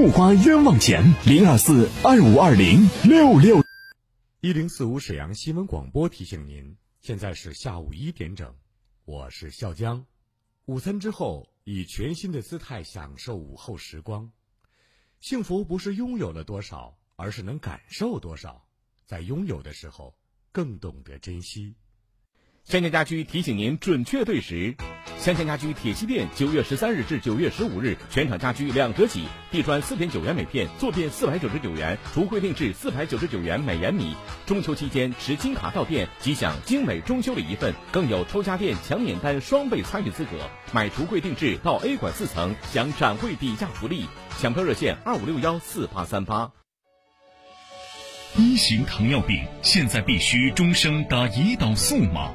不花冤枉钱。零二四二五二零六六一零四五沈阳新闻广播提醒您，现在是下午一点整，我是笑江。午餐之后，以全新的姿态享受午后时光。幸福不是拥有了多少，而是能感受多少。在拥有的时候，更懂得珍惜。香江家居提醒您准确对时。香江家居铁西店九月十三日至九月十五日，全场家居两折起，地砖四点九元每片，坐便四百九十九元，橱柜定制四百九十九元每延米。中秋期间持金卡到店即享精美中秋礼一份，更有抽家电抢免单双倍参与资格。买橱柜定制到 A 馆四层享展会底价福利。抢票热线二五六幺四八三八。一型糖尿病现在必须终生打胰岛素吗？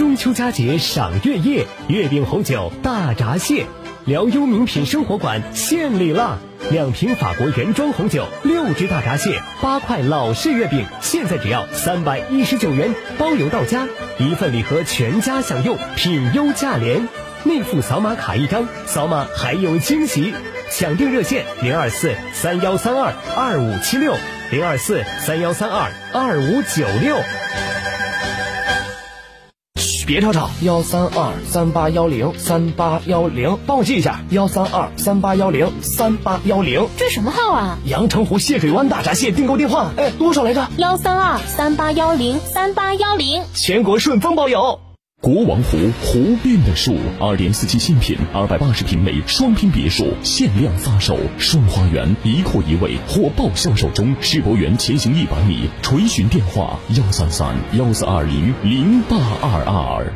中秋佳节赏月夜，月饼红酒大闸蟹，辽优名品生活馆献礼啦！两瓶法国原装红酒，六只大闸蟹，八块老式月饼，现在只要三百一十九元，包邮到家，一份礼盒全家享用，品优价廉。内附扫码卡一张，扫码还有惊喜！抢订热线零二四三幺三二二五七六零二四三幺三二二五九六。别吵吵，幺三二三八幺零三八幺零，帮我记一下，幺三二三八幺零三八幺零。这什么号啊？阳澄湖蟹水湾大闸蟹订购电话，哎，多少来着？幺三二三八幺零三八幺零，全国顺丰包邮。国王湖湖边的树，二点四七新品，二百八十平米双拼别墅，限量发售，双花园一户一卫，火爆销售中。世博园前行一百米，垂询电话幺三三幺四二零零八二二。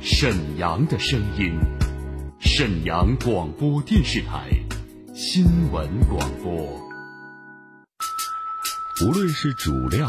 沈阳的声音，沈阳广播电视台新闻广播。无论是主料。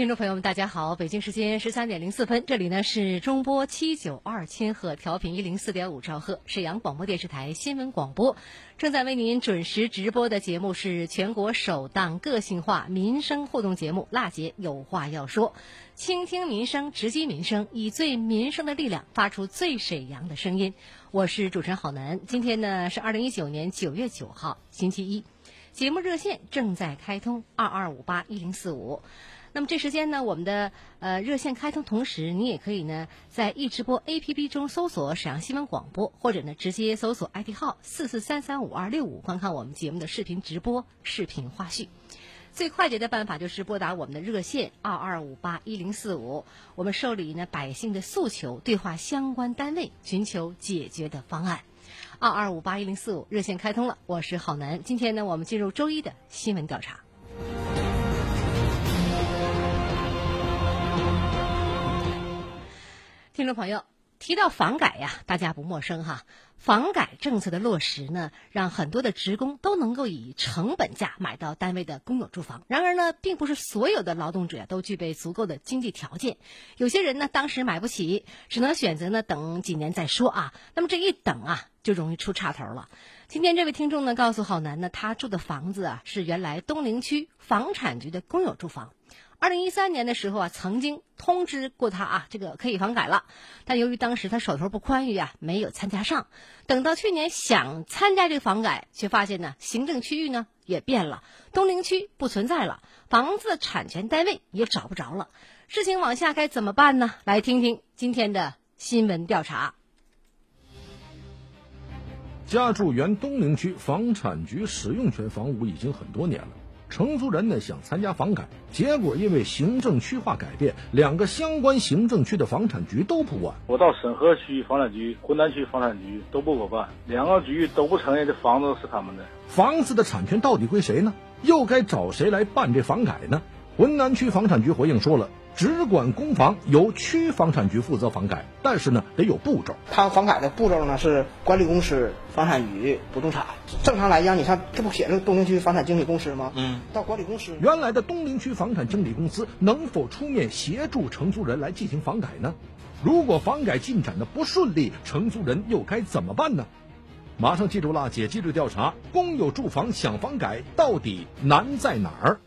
听众朋友们，大家好！北京时间十三点零四分，这里呢是中波七九二千赫调频一零四点五兆赫，沈阳广播电视台新闻广播，正在为您准时直播的节目是全国首档个性化民生互动节目《辣姐有话要说》，倾听民生，直击民生，以最民生的力量发出最沈阳的声音。我是主持人郝楠，今天呢是二零一九年九月九号，星期一，节目热线正在开通二二五八一零四五。那么这时间呢，我们的呃热线开通，同时你也可以呢在易直播 APP 中搜索沈阳新闻广播，或者呢直接搜索 ID 号四四三三五二六五，观看我们节目的视频直播、视频花絮。最快捷的办法就是拨打我们的热线二二五八一零四五，我们受理呢百姓的诉求，对话相关单位，寻求解决的方案。二二五八一零四五热线开通了，我是郝楠。今天呢，我们进入周一的新闻调查。听众朋友，提到房改呀，大家不陌生哈。房改政策的落实呢，让很多的职工都能够以成本价买到单位的公有住房。然而呢，并不是所有的劳动者都具备足够的经济条件，有些人呢，当时买不起，只能选择呢等几年再说啊。那么这一等啊，就容易出岔头了。今天这位听众呢，告诉郝楠呢，他住的房子啊，是原来东陵区房产局的公有住房。二零一三年的时候啊，曾经通知过他啊，这个可以房改了，但由于当时他手头不宽裕啊，没有参加上。等到去年想参加这个房改，却发现呢，行政区域呢也变了，东陵区不存在了，房子产权单位也找不着了。事情往下该怎么办呢？来听听今天的新闻调查。家住原东陵区房产局使用权房屋已经很多年了。承租人呢想参加房改，结果因为行政区划改变，两个相关行政区的房产局都不管。我到沈河区房产局、浑南区房产局都不给我办，两个局都不承认这房子是他们的。房子的产权到底归谁呢？又该找谁来办这房改呢？浑南区房产局回应说了。只管公房，由区房产局负责房改，但是呢得有步骤。它房改的步骤呢是管理公司、房产局、不动产。正常来讲，你看这不写着东陵区房产经理公司吗？嗯，到管理公司。原来的东陵区房产经理公司能否出面协助承租人来进行房改呢？如果房改进展的不顺利，承租人又该怎么办呢？马上记住了，解机制调查，公有住房想房改到底难在哪儿？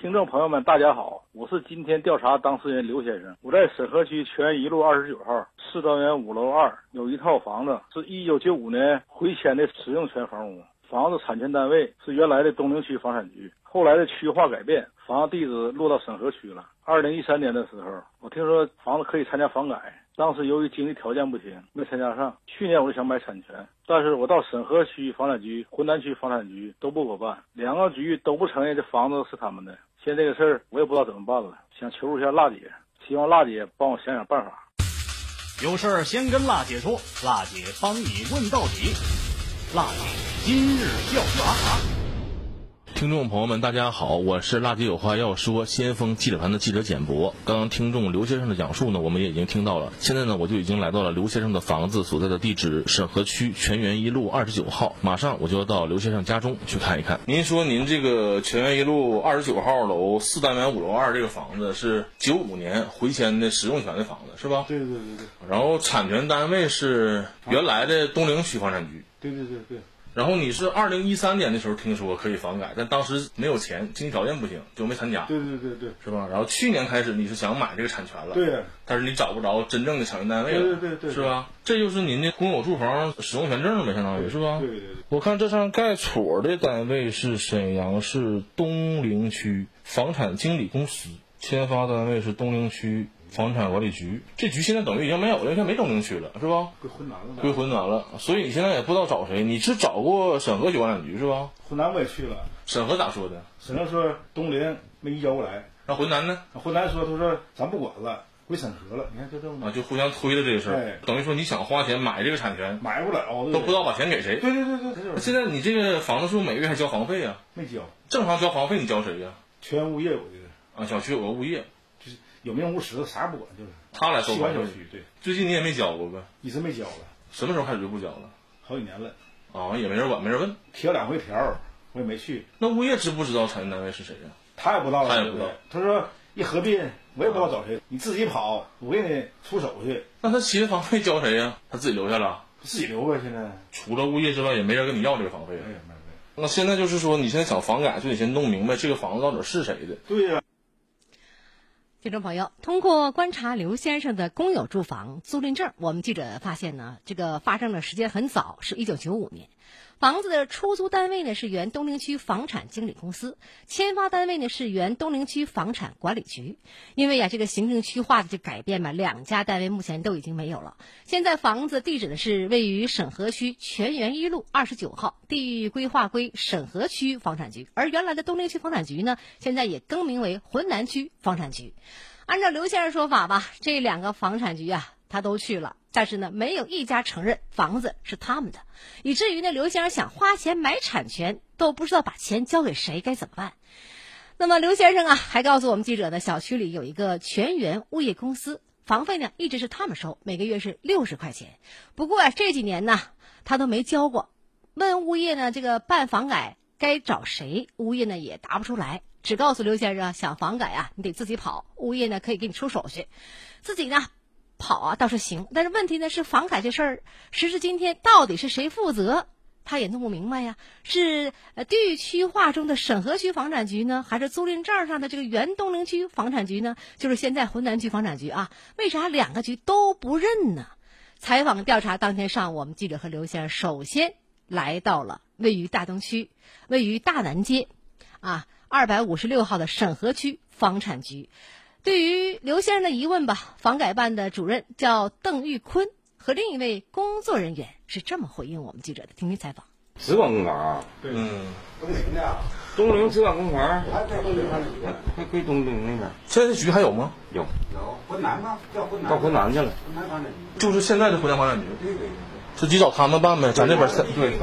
听众朋友们，大家好，我是今天调查当事人刘先生。我在沈河区全一路二十九号四单元五楼二有一套房子，是一九九五年回迁的使用权房屋，房子产权单位是原来的东陵区房产局。后来的区划改变，房子地址落到沈河区了。二零一三年的时候，我听说房子可以参加房改。当时由于经济条件不行，没参加上。去年我就想买产权，但是我到沈河区房产局、浑南区房产局都不给我办，两个局都不承认这房子是他们的。现在这个事儿我也不知道怎么办了，想求助一下辣姐，希望辣姐帮我想想办法。有事儿先跟辣姐说，辣姐帮你问到底。辣姐今日调查。听众朋友们，大家好，我是辣姐有话要说先锋记者团的记者简博。刚刚听众刘先生的讲述呢，我们也已经听到了。现在呢，我就已经来到了刘先生的房子所在的地址沈河区全源一路二十九号。马上我就要到刘先生家中去看一看。您说您这个全源一路二十九号楼四单元五楼二这个房子是九五年回迁的使用权的房子是吧？对对对对。然后产权单位是原来的东陵区房产局。对对对对。然后你是二零一三年的时候听说可以房改，但当时没有钱，经济条件不行，就没参加。对对对对，是吧？然后去年开始你是想买这个产权了，对。但是你找不着真正的产权单位了，对对对，是吧？这就是您的公有住房使用权证呗，相当于是吧？对对对。我看这上盖戳的单位是沈阳市东陵区房产经理公司，签发单位是东陵区。房产管理局，这局现在等于已经没有了，现在没东陵区了，是吧？归浑南了。归浑南了，所以你现在也不知道找谁。你是找过沈河区房产局是吧？浑南我也去了。沈河咋说的？沈河说东陵没移交过来。那浑南呢？浑南说他说咱不管了，归沈河了。你看就这么。啊，就互相推的这个事儿。等于说你想花钱买这个产权，买不了，都不知道把钱给谁。对对对对。现在你这个房子是不是每月还交房费啊？没交。正常交房费你交谁呀？全物业有的。啊，小区有个物业。有名无实，啥也不管，就是他来收管小区。对，最近你也没交过呗？一直没交了。什么时候开始就不交了？好几年了。啊，也没人管，没人问。贴了两回条，我也没去。那物业知不知道产权单位是谁呀？他也不知道。他也不知道。他说一合并，我也不知道找谁。你自己跑，我给你出手续。那他其他房费交谁呀？他自己留下了。自己留呗，现在。除了物业之外，也没人跟你要这个房费。没有，没有。那现在就是说，你现在想房改，就得先弄明白这个房子到底是谁的。对呀。听众朋友，通过观察刘先生的公有住房租赁证，我们记者发现呢，这个发证的时间很早，是一九九五年。房子的出租单位呢是原东陵区房产经理公司，签发单位呢是原东陵区房产管理局。因为呀，这个行政区划的这改变嘛，两家单位目前都已经没有了。现在房子地址呢是位于沈河区全源一路二十九号，地域规划归沈河区房产局，而原来的东陵区房产局呢，现在也更名为浑南区房产局。按照刘先生说法吧，这两个房产局啊，他都去了。但是呢，没有一家承认房子是他们的，以至于呢，刘先生想花钱买产权都不知道把钱交给谁，该怎么办？那么刘先生啊，还告诉我们记者呢，小区里有一个全员物业公司，房费呢一直是他们收，每个月是六十块钱。不过啊，这几年呢，他都没交过。问物业呢，这个办房改该找谁？物业呢也答不出来，只告诉刘先生，想房改啊，你得自己跑，物业呢可以给你出手续，自己呢跑啊倒是行。但是问题呢是房改这事儿，时至今天到底是谁负责？他也弄不明白呀，是呃地区划中的沈河区房产局呢，还是租赁证上的这个原东陵区房产局呢？就是现在浑南区房产局啊？为啥两个局都不认呢？采访调查当天上午，我们记者和刘先生首先来到了位于大东区、位于大南街，啊二百五十六号的沈河区房产局。对于刘先生的疑问吧，房改办的主任叫邓玉坤。和另一位工作人员是这么回应我们记者的，听听采访。直管公房，对，嗯，东陵的，东陵直管公房，还在东陵那里还归东陵那边。现在这局还有吗？有，有浑南吗？叫浑南，到浑南去了。浑南房产局，就是现在的浑南房产局。对对对，自己找他们办呗，咱这边是。对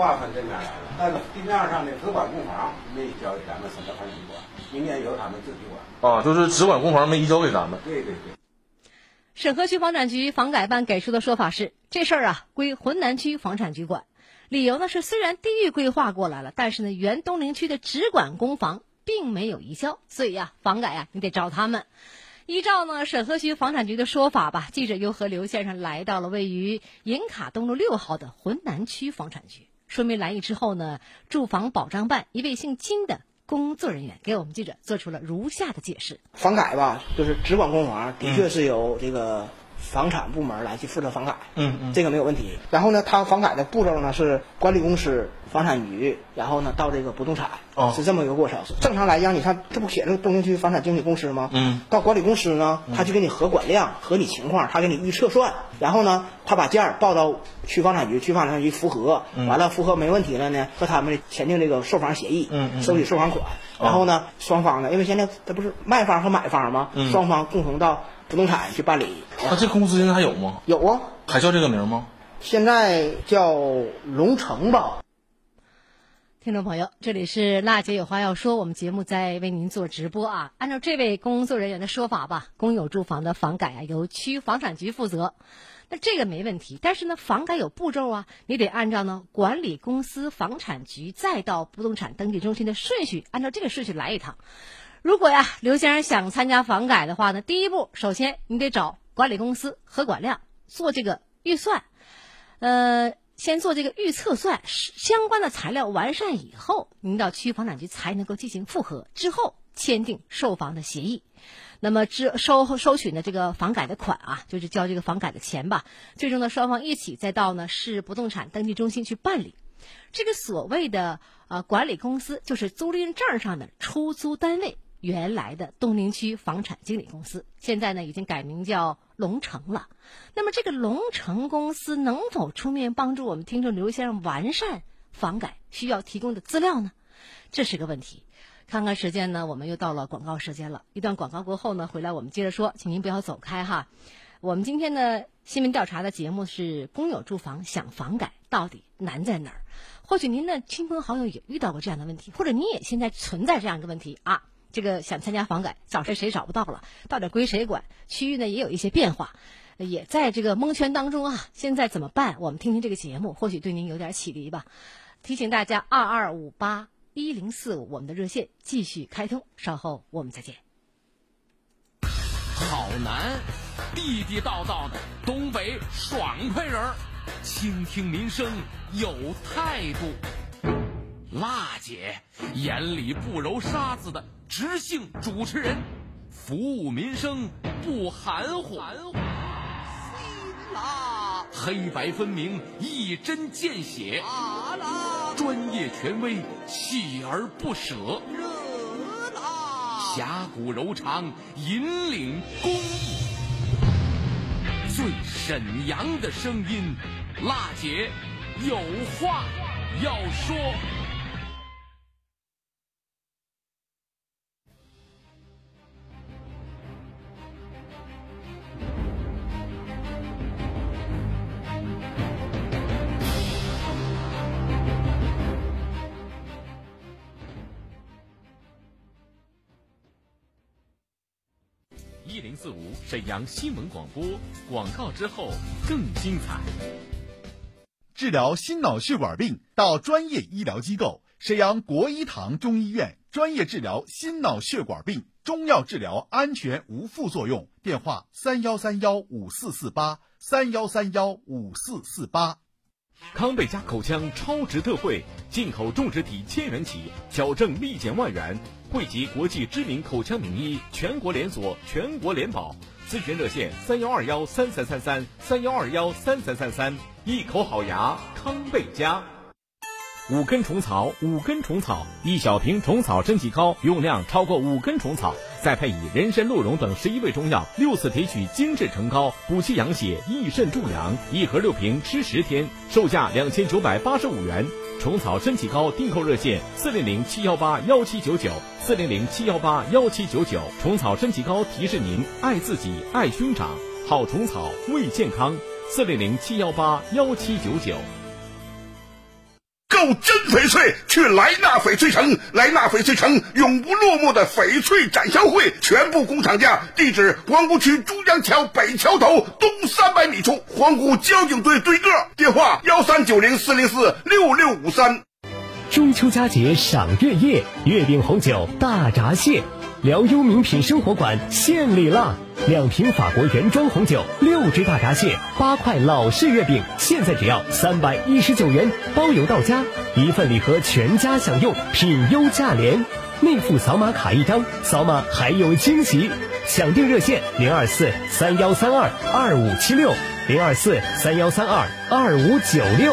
划分这边来了，但是地面上的直管公房没交给咱们沈河房产局管，明年由他们自己管。啊，就是直管公房没移交给咱们。对对对。沈河区房产局房改办给出的说法是，这事儿啊归浑南区房产局管。理由呢是，虽然地域规划过来了，但是呢原东陵区的直管公房并没有移交，所以呀房改呀你得找他们。依照呢沈河区房产局的说法吧，记者又和刘先生来到了位于银卡东路六号的浑南区房产局。说明来意之后呢，住房保障办一位姓金的。工作人员给我们记者做出了如下的解释：房改吧，就是只管公房，的确是有这个房产部门来去负责房改，嗯嗯，这个没有问题。然后呢，它房改的步骤呢是管理公司、房产局，然后呢到这个不动产，哦，是这么一个过程。正常来讲，你看这不写着东陵区房产经纪公司吗？嗯，到管理公司呢，他去给你核管量、核你情况，他给你预测算，然后呢，他把件儿报到区房产局，区房产局符合，完了符合没问题了呢，和他们签订这个售房协议，嗯嗯，收取售房款。然后呢，双方呢，因为现在这不是卖方和买方吗？双方共同到不动产去办理。那这公司现在还有吗？有啊，还叫这个名吗？现在叫龙城吧。听众朋友，这里是娜姐有话要说，我们节目在为您做直播啊。按照这位工作人员的说法吧，公有住房的房改啊，由区房产局负责。那这个没问题，但是呢，房改有步骤啊，你得按照呢管理公司、房产局再到不动产登记中心的顺序，按照这个顺序来一趟。如果呀，刘先生想参加房改的话呢，第一步，首先你得找管理公司核管量，做这个预算，呃。先做这个预测算，相关的材料完善以后，您到区房产局才能够进行复核，之后签订售房的协议。那么，之收收取呢这个房改的款啊，就是交这个房改的钱吧。最终呢，双方一起再到呢市不动产登记中心去办理。这个所谓的呃管理公司，就是租赁证上的出租单位。原来的东陵区房产经理公司，现在呢已经改名叫龙城了。那么这个龙城公司能否出面帮助我们听众刘先生完善房改需要提供的资料呢？这是个问题。看看时间呢，我们又到了广告时间了。一段广告过后呢，回来我们接着说，请您不要走开哈。我们今天的新闻调查的节目是公有住房想房改到底难在哪儿？或许您的亲朋好友也遇到过这样的问题，或者你也现在存在这样一个问题啊。这个想参加房改，找谁谁找不到了，到底归谁管？区域呢也有一些变化，也在这个蒙圈当中啊。现在怎么办？我们听听这个节目，或许对您有点启迪吧。提醒大家，二二五八一零四五，我们的热线继续开通，稍后我们再见。好男，地地道道的东北爽快人儿，倾听民生有态度。辣姐眼里不揉沙子的直性主持人，服务民生不含糊，黑白分明，一针见血，专业权威，锲而不舍，热辣侠骨柔肠，引领公益，最沈阳的声音，辣姐有话要说。零四五沈阳新闻广播，广告之后更精彩。治疗心脑血管病到专业医疗机构沈阳国医堂中医院，专业治疗心脑血管病，中药治疗安全无副作用。电话：三幺三幺五四四八三幺三幺五四四八。康贝佳口腔超值特惠，进口种植体千元起，矫正立减万元，汇集国际知名口腔名医，全国连锁，全国联保。咨询热线：三幺二幺三三三三三幺二幺三三三三。一口好牙，康贝佳。五根虫草，五根虫草，一小瓶虫草升级膏，用量超过五根虫草，再配以人参、鹿茸等十一味中药，六次提取精制成膏，补气养血，益肾助阳。一盒六瓶，吃十天，售价两千九百八十五元。虫草身体膏订购热线：四零零七幺八幺七九九，四零零七幺八幺七九九。虫草身体膏提示您：爱自己，爱兄长，好虫草为健康。四零零七幺八幺七九九。真翡翠去莱纳翡翠城，莱纳翡翠城永不落幕的翡翠展销会，全部工厂价，地址皇姑区珠江桥北桥头东三百米处，皇姑交警队对个，电话幺三九零四零四六六五三。中秋佳节赏月夜，月饼红酒大闸蟹，辽优名品生活馆献礼啦！两瓶法国原装红酒，六只大闸蟹，八块老式月饼，现在只要三百一十九元，包邮到家，一份礼盒全家享用，品优价廉。内附扫码卡一张，扫码还有惊喜。抢订热线零二四三幺三二二五七六零二四三幺三二二五九六。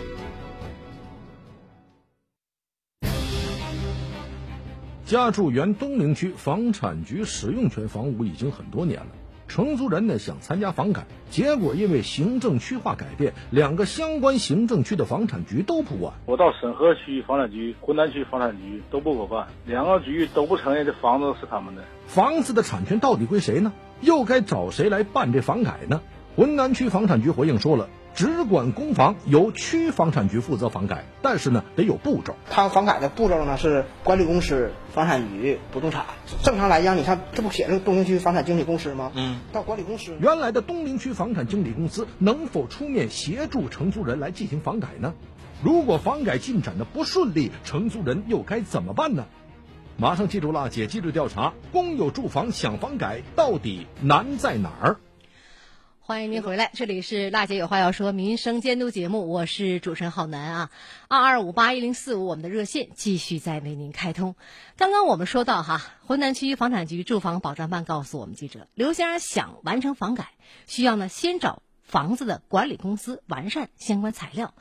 家住原东陵区房产局使用权房屋已经很多年了，承租人呢想参加房改，结果因为行政区划改变，两个相关行政区的房产局都不管。我到沈河区房产局、浑南区房产局都不给我办，两个局都不承认这房子是他们的。房子的产权到底归谁呢？又该找谁来办这房改呢？浑南区房产局回应说了。只管公房，由区房产局负责房改，但是呢得有步骤。它房改的步骤呢是管理公司、房产局、不动产。正常来讲，你看这不写着东陵区房产经理公司吗？嗯，到管理公司。原来的东陵区房产经理公司能否出面协助承租人来进行房改呢？如果房改进展的不顺利，承租人又该怎么办呢？马上记住了，解机制调查，公有住房想房改到底难在哪儿？欢迎您回来，这里是娜姐有话要说民生监督节目，我是主持人浩南啊，二二五八一零四五，我们的热线继续在为您开通。刚刚我们说到哈，浑南区房产局住房保障办告诉我们记者，刘先生想完成房改，需要呢先找房子的管理公司完善相关材料，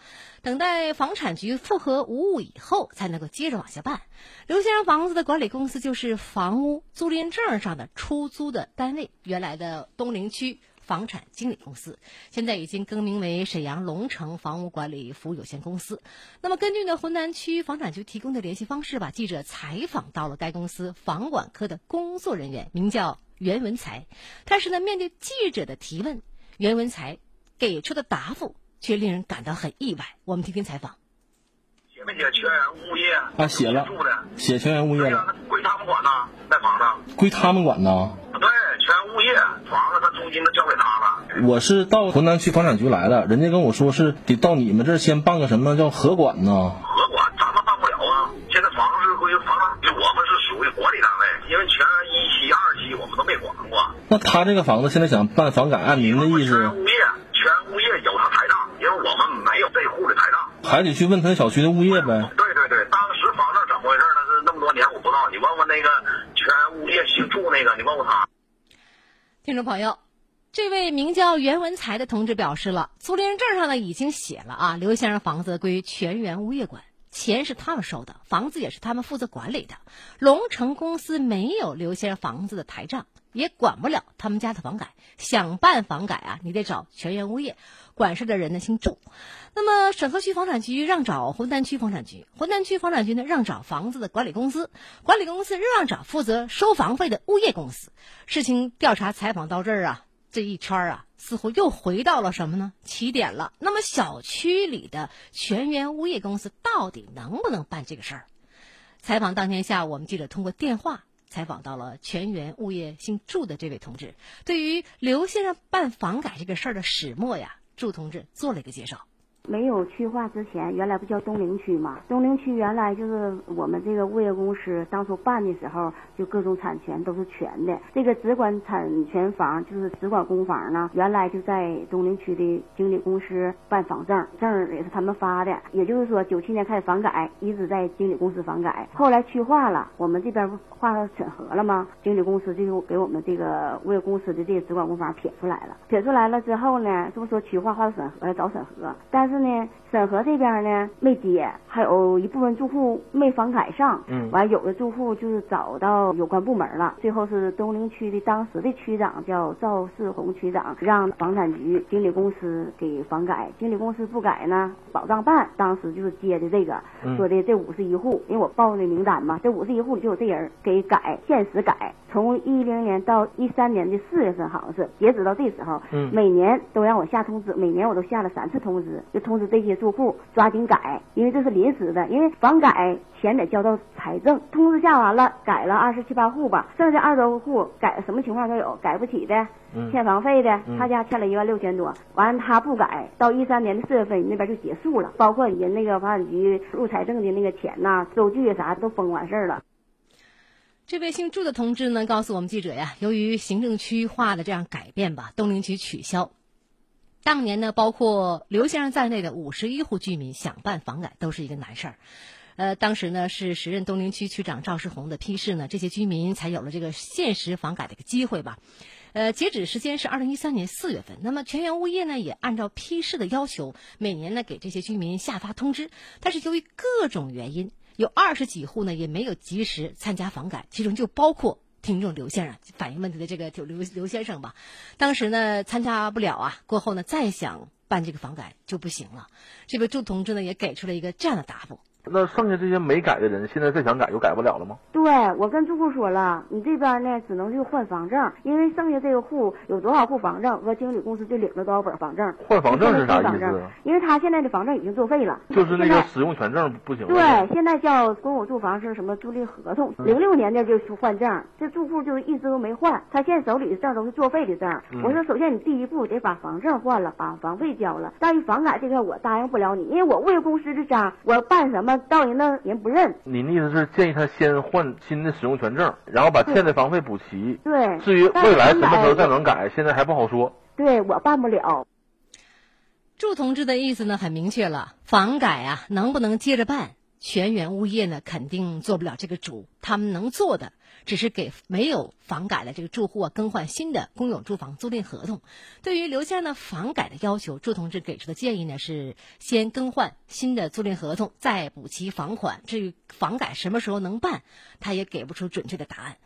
等待房产局复核无误以后，才能够接着往下办。刘先生房子的管理公司就是房屋租赁证上的出租的单位，原来的东陵区。房产经理公司现在已经更名为沈阳龙城房屋管理服务有限公司。那么，根据呢浑南区房产局提供的联系方式吧，记者采访到了该公司房管科的工作人员，名叫袁文才。但是呢，面对记者的提问，袁文才给出的答复却令人感到很意外。我们听听采访。写没写全员物业？啊，写了，住的写全员物业了，归他们管呐，那房子。归他们管呐。对，全物业房子，他租金都交给他了。我是到浑南区房产局来的，人家跟我说是得到你们这儿先办个什么叫合管呢？合管咱们办不了啊，现在房子是归房产局，我们是属于管理单位，因为全一期、二期我们都没管过。那他这个房子现在想办房改，按您的意思，物业全物业有他台账，因为我们没有这户的台账。还得去问他小区的物业呗。对对对，当时房子怎么回事呢？是那么多年我不知道，你问问那个全物业姓祝那个，你问问他。听众朋友，这位名叫袁文才的同志表示了，租赁证上呢已经写了啊，刘先生房子归全员物业管，钱是他们收的，房子也是他们负责管理的。龙城公司没有刘先生房子的台账，也管不了他们家的房改。想办房改啊，你得找全员物业管事的人呢姓祝。那么沈河区房产局让找浑南区房产局，浑南区房产局呢让找房子的管理公司，管理公司让找负责收房费的物业公司。事情调查采访到这儿啊，这一圈啊，似乎又回到了什么呢？起点了。那么小区里的全员物业公司到底能不能办这个事儿？采访当天下午，我们记者通过电话采访到了全员物业姓祝的这位同志，对于刘先生办房改这个事儿的始末呀，祝同志做了一个介绍。没有区划之前，原来不叫东陵区吗？东陵区原来就是我们这个物业公司当初办的时候，就各种产权都是全的。这个直管产权房就是直管公房呢，原来就在东陵区的经理公司办房证，证也是他们发的。也就是说，九七年开始房改，一直在经理公司房改。后来区划了，我们这边不划审核了吗？经理公司就给我们这个物业公司的这个直管公房撇出来了。撇出来了之后呢，这不说区划划到审核找审核，但呢，审核这边呢没接，还有一部分住户没房改上，嗯完有的住户就是找到有关部门了，最后是东陵区的当时的区长叫赵世红区长，让房产局经理公司给房改，经理公司不改呢，保障办当时就是接的这个，嗯说的这五十一户，因为我报的名单嘛，这五十一户里就有这人给改，限时改，从一零年到一三年的四月份好像是，截止到这时候，嗯每年都让我下通知，每年我都下了三次通知，就通知这些住户抓紧改，因为这是临时的，因为房改钱得交到财政。通知下完了，改了二十七八户吧，剩下二十多户改什么情况都有，改不起的，嗯欠房费的，嗯他家欠了一万六千多，完了他不改，到一三年的四月份那边就结束了，包括人那个房产局入财政的那个钱呐、收据啊啥都封完事儿了。这位姓祝的同志呢，告诉我们记者呀，由于行政区划的这样改变吧，东陵区取消。当年呢，包括刘先生在内的五十一户居民想办房改都是一个难事儿。呃，当时呢是时任东陵区区长赵世宏的批示呢，这些居民才有了这个限时房改的一个机会吧。呃，截止时间是二零一三年四月份。那么全员物业呢，也按照批示的要求，每年呢给这些居民下发通知。但是由于各种原因，有二十几户呢也没有及时参加房改，其中就包括听众刘先生反映问题的这个刘刘先生吧。当时呢参加不了啊，过后呢再想办这个房改就不行了。这位祝同志呢也给出了一个这样的答复。那剩下这些没改的人，现在再想改就改不了了吗？对，我跟住户说了，你这边呢只能去换房证，因为剩下这个户有多少户房证和经理公司就领了多少本房证。换房证是啥意思啊？因为他现在的房证已经作废了，就是那个使用权证不行。对，现在叫公有住房是什么租赁合同？嗯零六年的就去换证，这住户就一直都没换，他现在手里的证都是作废的证。嗯我说，首先你第一步得把房证换了，把房费交了。但是房改这块我答应不了你，因为我物业公司的章，我办什么到人那人不认。您的意思是建议他先换新的使用权证，然后把欠的房费补齐。对，至于未来什么时候再能改，现在还不好说。对我办不了。祝同志的意思呢很明确了，房改啊能不能接着办？全员物业呢肯定做不了这个主，他们能做的只是给没有房改的这个住户啊更换新的公有住房租赁合同。对于留下呢房改的要求，朱同志给出的建议呢是先更换新的租赁合同，再补齐房款。至于房改什么时候能办，他也给不出准确的答案。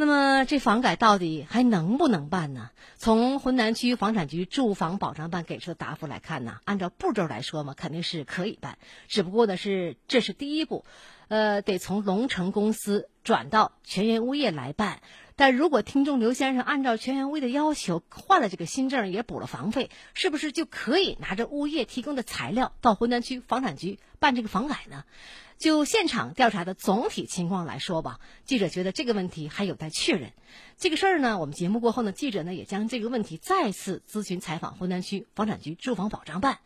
那么这房改到底还能不能办呢？从浑南区房产局住房保障办给出的答复来看呢，按照步骤来说嘛，肯定是可以办，只不过呢是这是第一步，呃，得从龙城公司转到全员物业来办，但如果听众刘先生按照全员物业的要求换了这个新证，也补了房费，是不是就可以拿着物业提供的材料到浑南区房产局办这个房改呢？就现场调查的总体情况来说吧，记者觉得这个问题还有待确认。这个事儿呢，我们节目过后呢，记者呢也将这个问题再次咨询采访浑南区房产局住房保障办。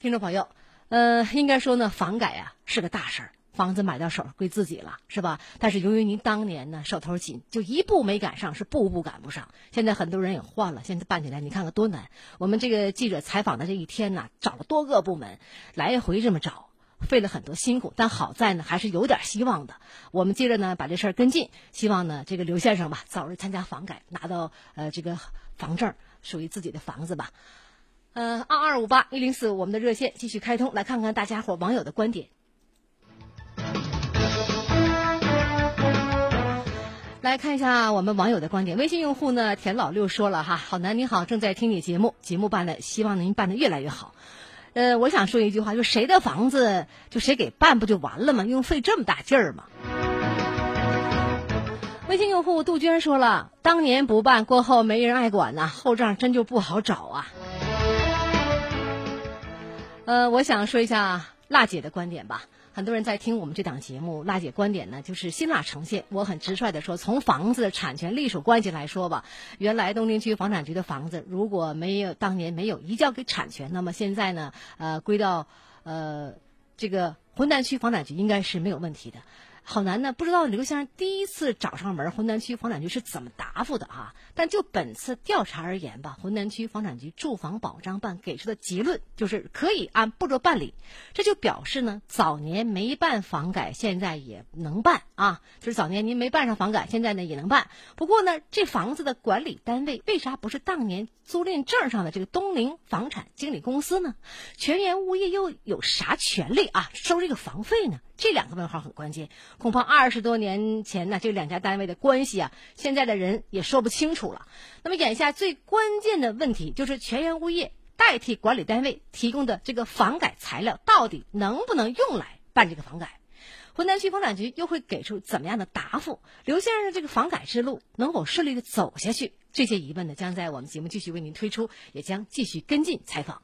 听众朋友，呃，应该说呢，房改啊是个大事儿，房子买到手归自己了，是吧？但是由于您当年呢手头紧，就一步没赶上，是步步赶不上。现在很多人也换了，现在办起来你看看多难。我们这个记者采访的这一天呢，找了多个部门，来回这么找。费了很多辛苦，但好在呢，还是有点希望的。我们接着呢，把这事儿跟进，希望呢，这个刘先生吧，早日参加房改，拿到呃这个房证，属于自己的房子吧。呃，二二五八一零四，我们的热线继续开通，来看看大家伙网友的观点。来看一下我们网友的观点。微信用户呢，田老六说了哈，好男你好，正在听你节目，节目办的，希望您办的越来越好。呃，我想说一句话，就谁的房子就谁给办不就完了吗？用费这么大劲儿吗？微信用户杜鹃说了，当年不办，过后没人爱管呐，后账真就不好找啊。呃，我想说一下辣姐的观点吧。很多人在听我们这档节目，娜姐观点呢就是辛辣呈现。我很直率的说，从房子产权隶属关系来说吧，原来东陵区房产局的房子如果没有当年没有移交给产权，那么现在呢，呃，归到呃这个浑南区房产局应该是没有问题的。好难呢，不知道刘先生第一次找上门，浑南区房产局是怎么答复的啊？但就本次调查而言吧，浑南区房产局住房保障办给出的结论就是可以按步骤办理，这就表示呢，早年没办房改，现在也能办啊。就是早年您没办上房改，现在呢也能办。不过呢，这房子的管理单位为啥不是当年租赁证上的这个东陵房产经理公司呢？全员物业又有啥权利啊收这个房费呢？这两个问号很关键，恐怕二十多年前呢，这两家单位的关系啊，现在的人也说不清楚了。那么眼下最关键的问题就是全员物业代替管理单位提供的这个房改材料，到底能不能用来办这个房改？浑南区房产局又会给出怎么样的答复？刘先生的这个房改之路能否顺利的走下去？这些疑问呢，将在我们节目继续为您推出，也将继续跟进采访。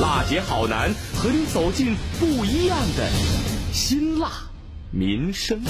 辣姐好男和你走进不一样的辛辣民生。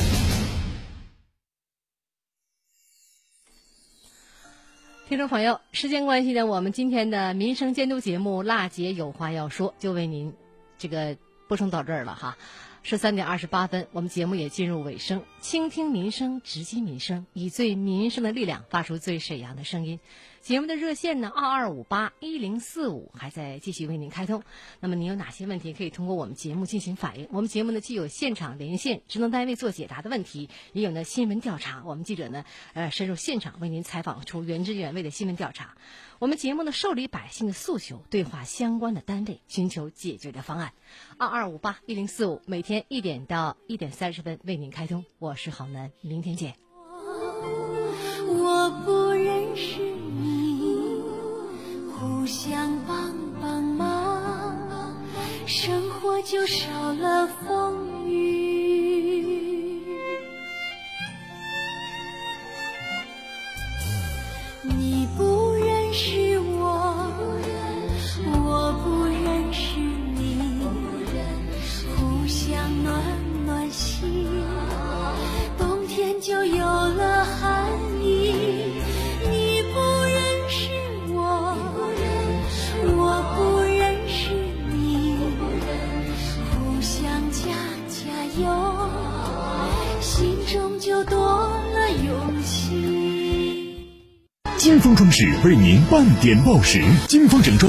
听众朋友，时间关系呢，我们今天的民生监督节目《辣姐有话要说》就为您这个播送到这儿了哈。十三点二十八分，我们节目也进入尾声。倾听民生，直击民生，以最民生的力量发出最沈阳的声音。节目的热线呢，二二五八一零四五还在继续为您开通。那么您有哪些问题可以通过我们节目进行反映？我们节目呢，既有现场连线职能单位做解答的问题，也有呢新闻调查。我们记者呢，呃，深入现场为您采访出原汁原味的新闻调查。我们节目呢，受理百姓的诉求，对话相关的单位，寻求解决的方案。二二五八一零四五，每天一点到一点三十分为您开通。我是郝楠，明天见。我不认识，互相帮帮忙，生活就少了风雨。你不认识金风装饰为您半点报时，金风整装。